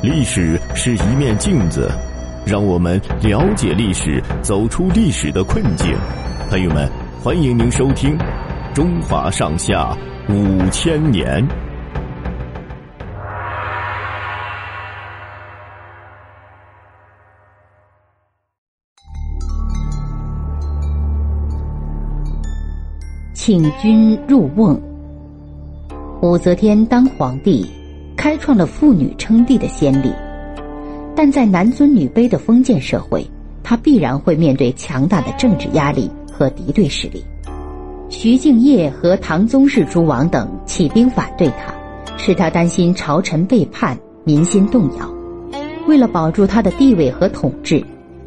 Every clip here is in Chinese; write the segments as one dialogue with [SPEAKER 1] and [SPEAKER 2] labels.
[SPEAKER 1] 历史是一面镜子，让我们了解历史，走出历史的困境。朋友们，欢迎您收听《中华上下五千年》。
[SPEAKER 2] 请君入瓮。武则天当皇帝。开创了妇女称帝的先例，但在男尊女卑的封建社会，他必然会面对强大的政治压力和敌对势力。徐敬业和唐宗室诸王等起兵反对他，使他担心朝臣背叛、民心动摇。为了保住他的地位和统治，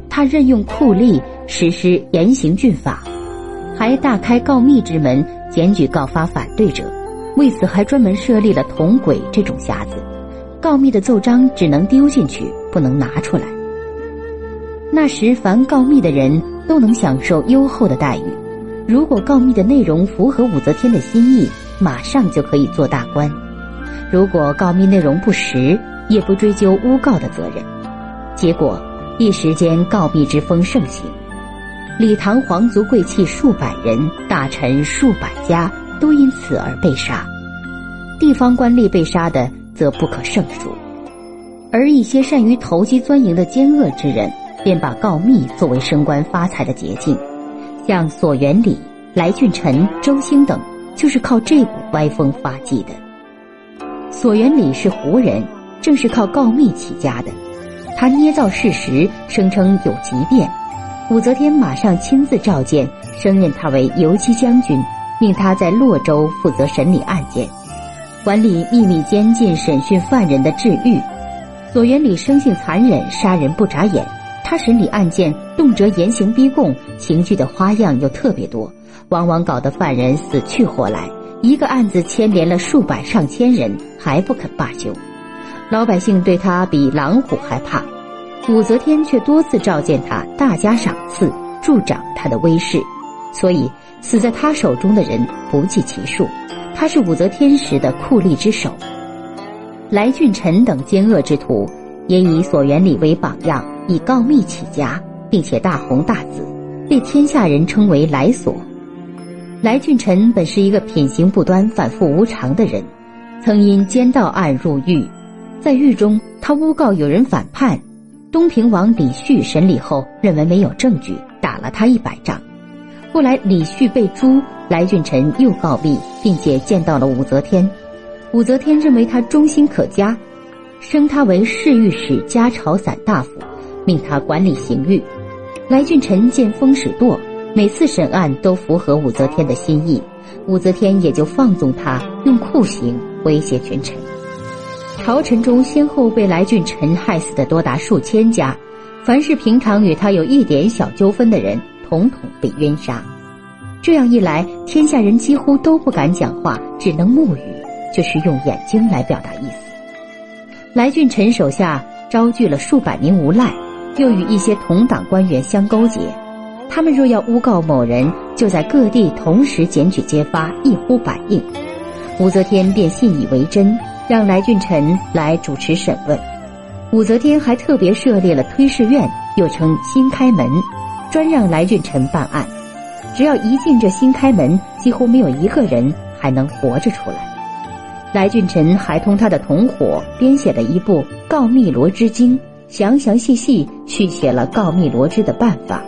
[SPEAKER 2] 他任用酷吏实施严刑峻法，还大开告密之门，检举告发反对者。为此，还专门设立了铜轨这种匣子，告密的奏章只能丢进去，不能拿出来。那时，凡告密的人都能享受优厚的待遇。如果告密的内容符合武则天的心意，马上就可以做大官；如果告密内容不实，也不追究诬告的责任。结果，一时间告密之风盛行，李唐皇族贵戚数百人，大臣数百家。都因此而被杀，地方官吏被杀的则不可胜数，而一些善于投机钻营的奸恶之人，便把告密作为升官发财的捷径，像索元礼、来俊臣、周兴等，就是靠这股歪风发迹的。索元礼是胡人，正是靠告密起家的，他捏造事实，声称有急变，武则天马上亲自召见，升任他为游击将军。命他在洛州负责审理案件，管理秘密监禁审讯犯人的治狱。左元礼生性残忍，杀人不眨眼。他审理案件动辄严刑逼供，刑具的花样又特别多，往往搞得犯人死去活来。一个案子牵连了数百上千人，还不肯罢休。老百姓对他比狼虎还怕，武则天却多次召见他，大加赏赐，助长他的威势。所以。死在他手中的人不计其数，他是武则天时的酷吏之首。来俊臣等奸恶之徒也以索元礼为榜样，以告密起家，并且大红大紫，被天下人称为来索。来俊臣本是一个品行不端、反复无常的人，曾因奸盗案入狱，在狱中他诬告有人反叛，东平王李旭审理后认为没有证据，打了他一百仗。后来李旭被诛，来俊臣又告密，并且见到了武则天。武则天认为他忠心可嘉，升他为侍御史加朝散大夫，命他管理刑狱。来俊臣见风使舵，每次审案都符合武则天的心意，武则天也就放纵他用酷刑威胁群臣。朝臣中先后被来俊臣害死的多达数千家，凡是平常与他有一点小纠纷的人。统统被冤杀，这样一来，天下人几乎都不敢讲话，只能目语，就是用眼睛来表达意思。来俊臣手下招聚了数百名无赖，又与一些同党官员相勾结，他们若要诬告某人，就在各地同时检举揭发，一呼百应。武则天便信以为真，让来俊臣来主持审问。武则天还特别设立了推事院，又称新开门。专让来俊臣办案，只要一进这新开门，几乎没有一个人还能活着出来。来俊臣还同他的同伙编写了一部《告密罗织经》，详详细细续写了告密罗织的办法。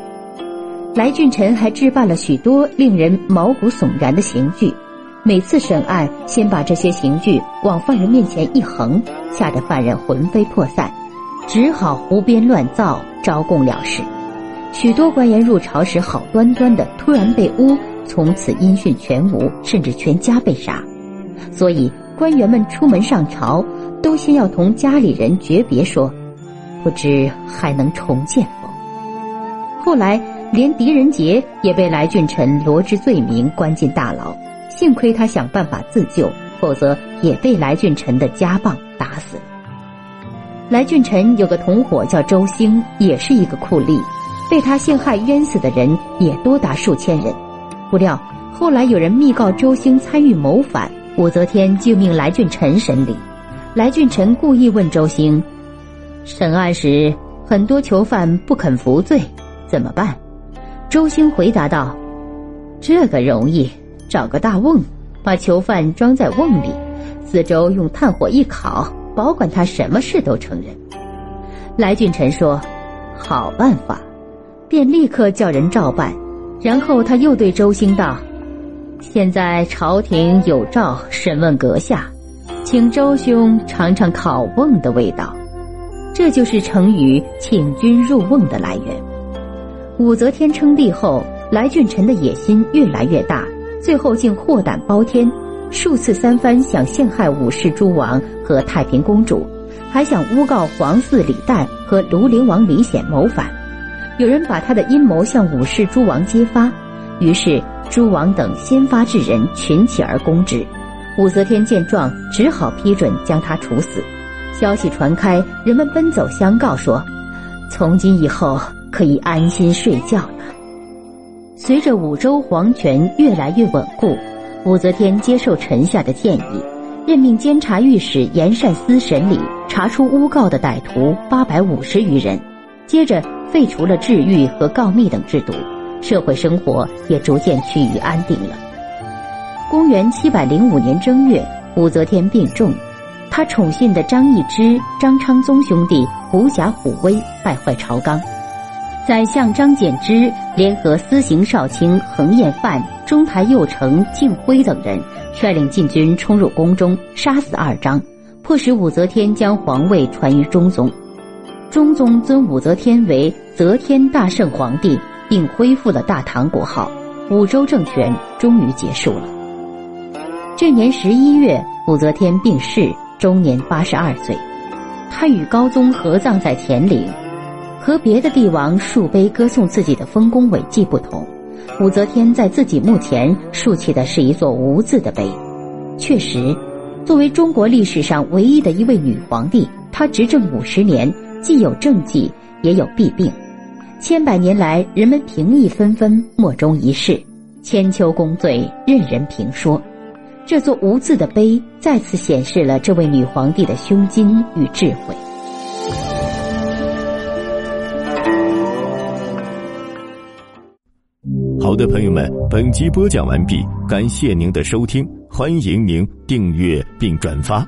[SPEAKER 2] 来俊臣还置办了许多令人毛骨悚然的刑具，每次审案，先把这些刑具往犯人面前一横，吓得犯人魂飞魄散，只好胡编乱造，招供了事。许多官员入朝时好端端的，突然被诬，从此音讯全无，甚至全家被杀。所以官员们出门上朝，都先要同家里人诀别，说不知还能重见否。后来连狄仁杰也被来俊臣罗织罪名关进大牢，幸亏他想办法自救，否则也被来俊臣的家棒打死。来俊臣有个同伙叫周兴，也是一个酷吏。被他陷害冤死的人也多达数千人，不料后来有人密告周兴参与谋反，武则天就命来俊臣审理。来俊臣故意问周兴：“审案时，很多囚犯不肯服罪，怎么办？周兴回答道：“这个容易，找个大瓮，把囚犯装在瓮里，四周用炭火一烤，保管他什么事都承认。”来俊臣说：“好办法。”便立刻叫人照办。然后他又对周兴道：“现在朝廷有诏审问阁下，请周兄尝尝烤瓮的味道。”这就是成语“请君入瓮”的来源。武则天称帝后，来俊臣的野心越来越大，最后竟祸胆包天，数次三番想陷害武氏诸王和太平公主，还想诬告皇嗣李旦和庐陵王李显谋反。有人把他的阴谋向武氏诸王揭发，于是诸王等先发制人，群起而攻之。武则天见状，只好批准将他处死。消息传开，人们奔走相告说：“从今以后。”可以安心睡觉了。随着武周皇权越来越稳固，武则天接受臣下的建议，任命监察御史严善思审理查出诬告的歹徒八百五十余人。接着废除了治狱和告密等制度，社会生活也逐渐趋于安定了。公元七百零五年正月，武则天病重，她宠信的张易之、张昌宗兄弟狐假虎威，败坏朝纲。宰相张柬之联合司行少卿横彦范、中台右丞敬辉等人，率领禁军冲入宫中，杀死二张，迫使武则天将皇位传于中宗。中宗尊武则天为则天大圣皇帝，并恢复了大唐国号，武周政权终于结束了。这年十一月，武则天病逝，终年八十二岁。她与高宗合葬在乾陵。和别的帝王竖碑歌颂自己的丰功伟绩不同，武则天在自己墓前竖起的是一座无字的碑。确实，作为中国历史上唯一的一位女皇帝，她执政五十年，既有政绩，也有弊病。千百年来，人们评议纷纷，莫衷一是，千秋功罪任人评说。这座无字的碑再次显示了这位女皇帝的胸襟与智慧。
[SPEAKER 1] 好的，朋友们，本集播讲完毕，感谢您的收听，欢迎您订阅并转发。